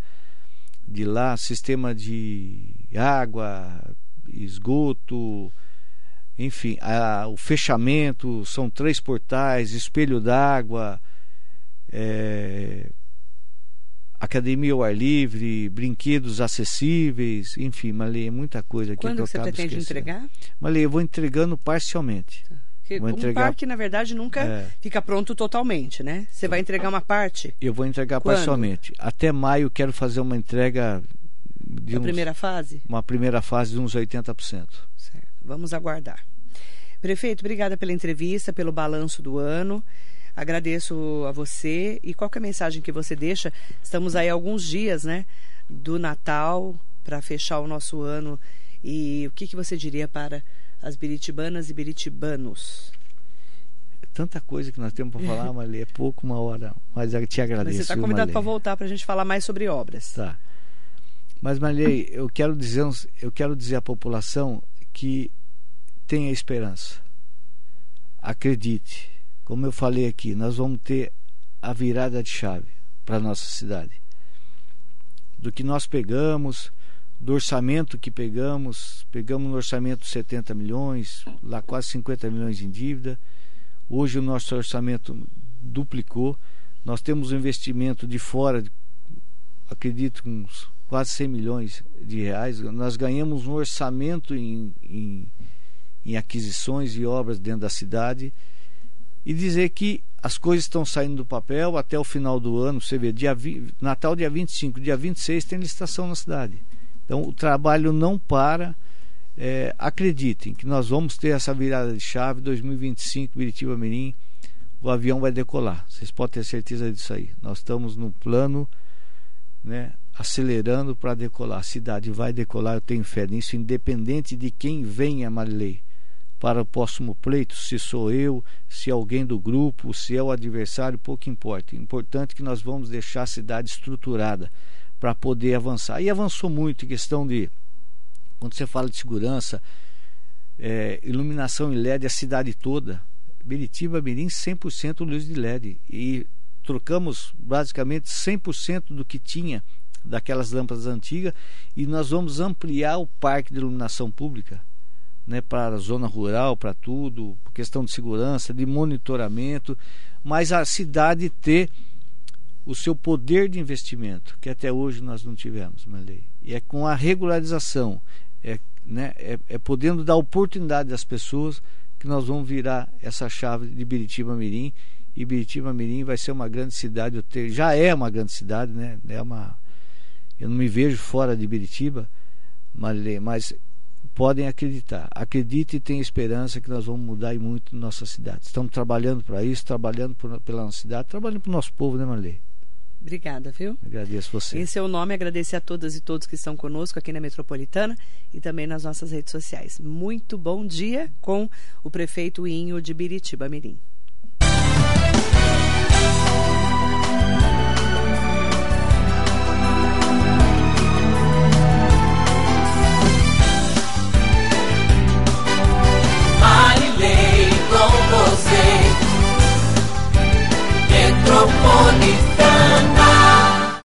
de lá, sistema de água, esgoto, enfim, a, o fechamento, são três portais, espelho d'água, é, academia ao ar livre, brinquedos acessíveis, enfim, Malê, muita coisa aqui Quando que você pretende esquecendo. entregar? Malê, eu vou entregando parcialmente. Tá. Vou um entregar... parque, na verdade, nunca é. fica pronto totalmente, né? Você vai entregar uma parte? Eu vou entregar Quando? parcialmente. Até maio quero fazer uma entrega de uns, primeira fase? Uma primeira fase de uns 80%. Certo. Vamos aguardar. Prefeito, obrigada pela entrevista, pelo balanço do ano. Agradeço a você. E qual é a mensagem que você deixa? Estamos aí alguns dias, né? Do Natal para fechar o nosso ano. E o que, que você diria para as biritibanas e biritibanos? Tanta coisa que nós temos para falar, Marli, é pouco uma hora, mas eu te agradeço. Mas você está convidado para voltar para a gente falar mais sobre obras. Tá. Mas Marley, eu quero dizer, eu quero dizer à população que tenha esperança. Acredite. Como eu falei aqui, nós vamos ter a virada de chave para a nossa cidade. Do que nós pegamos, do orçamento que pegamos, pegamos no orçamento 70 milhões, lá quase 50 milhões em dívida. Hoje o nosso orçamento duplicou. Nós temos um investimento de fora, acredito, uns quase 100 milhões de reais. Nós ganhamos um orçamento em, em, em aquisições e obras dentro da cidade. E dizer que as coisas estão saindo do papel até o final do ano. Você vê, dia, Natal, dia 25, dia 26 tem licitação na cidade. Então o trabalho não para. É, acreditem que nós vamos ter essa virada de chave 2025 Biritiba Mirim. O avião vai decolar vocês podem ter certeza disso aí. Nós estamos no plano né, acelerando para decolar. A cidade vai decolar eu tenho fé nisso independente de quem venha Marilei para o próximo pleito se sou eu se alguém do grupo se é o adversário pouco importa. Importante é que nós vamos deixar a cidade estruturada para poder avançar. E avançou muito em questão de, quando você fala de segurança, é, iluminação em LED, a cidade toda. Beritiba, Mirim, 100% luz de LED. E trocamos basicamente 100% do que tinha daquelas lâmpadas antigas e nós vamos ampliar o parque de iluminação pública né, para a zona rural, para tudo, questão de segurança, de monitoramento, mas a cidade ter o seu poder de investimento, que até hoje nós não tivemos uma lei. E é com a regularização, é, né, é, é podendo dar oportunidade às pessoas que nós vamos virar essa chave de Biritiba Mirim. E Biritiba Mirim vai ser uma grande cidade, já é uma grande cidade, né? É uma, eu não me vejo fora de Biritiba, mas, mas podem acreditar. Acredite e tenha esperança que nós vamos mudar muito nossa cidade. Estamos trabalhando para isso, trabalhando por, pela nossa cidade, trabalhando para o nosso povo, né, Marley? Obrigada, viu? Agradeço você. Em seu nome, agradecer a todas e todos que estão conosco aqui na Metropolitana e também nas nossas redes sociais. Muito bom dia com o prefeito Inho de Biritiba Mirim. Com você, Metrópole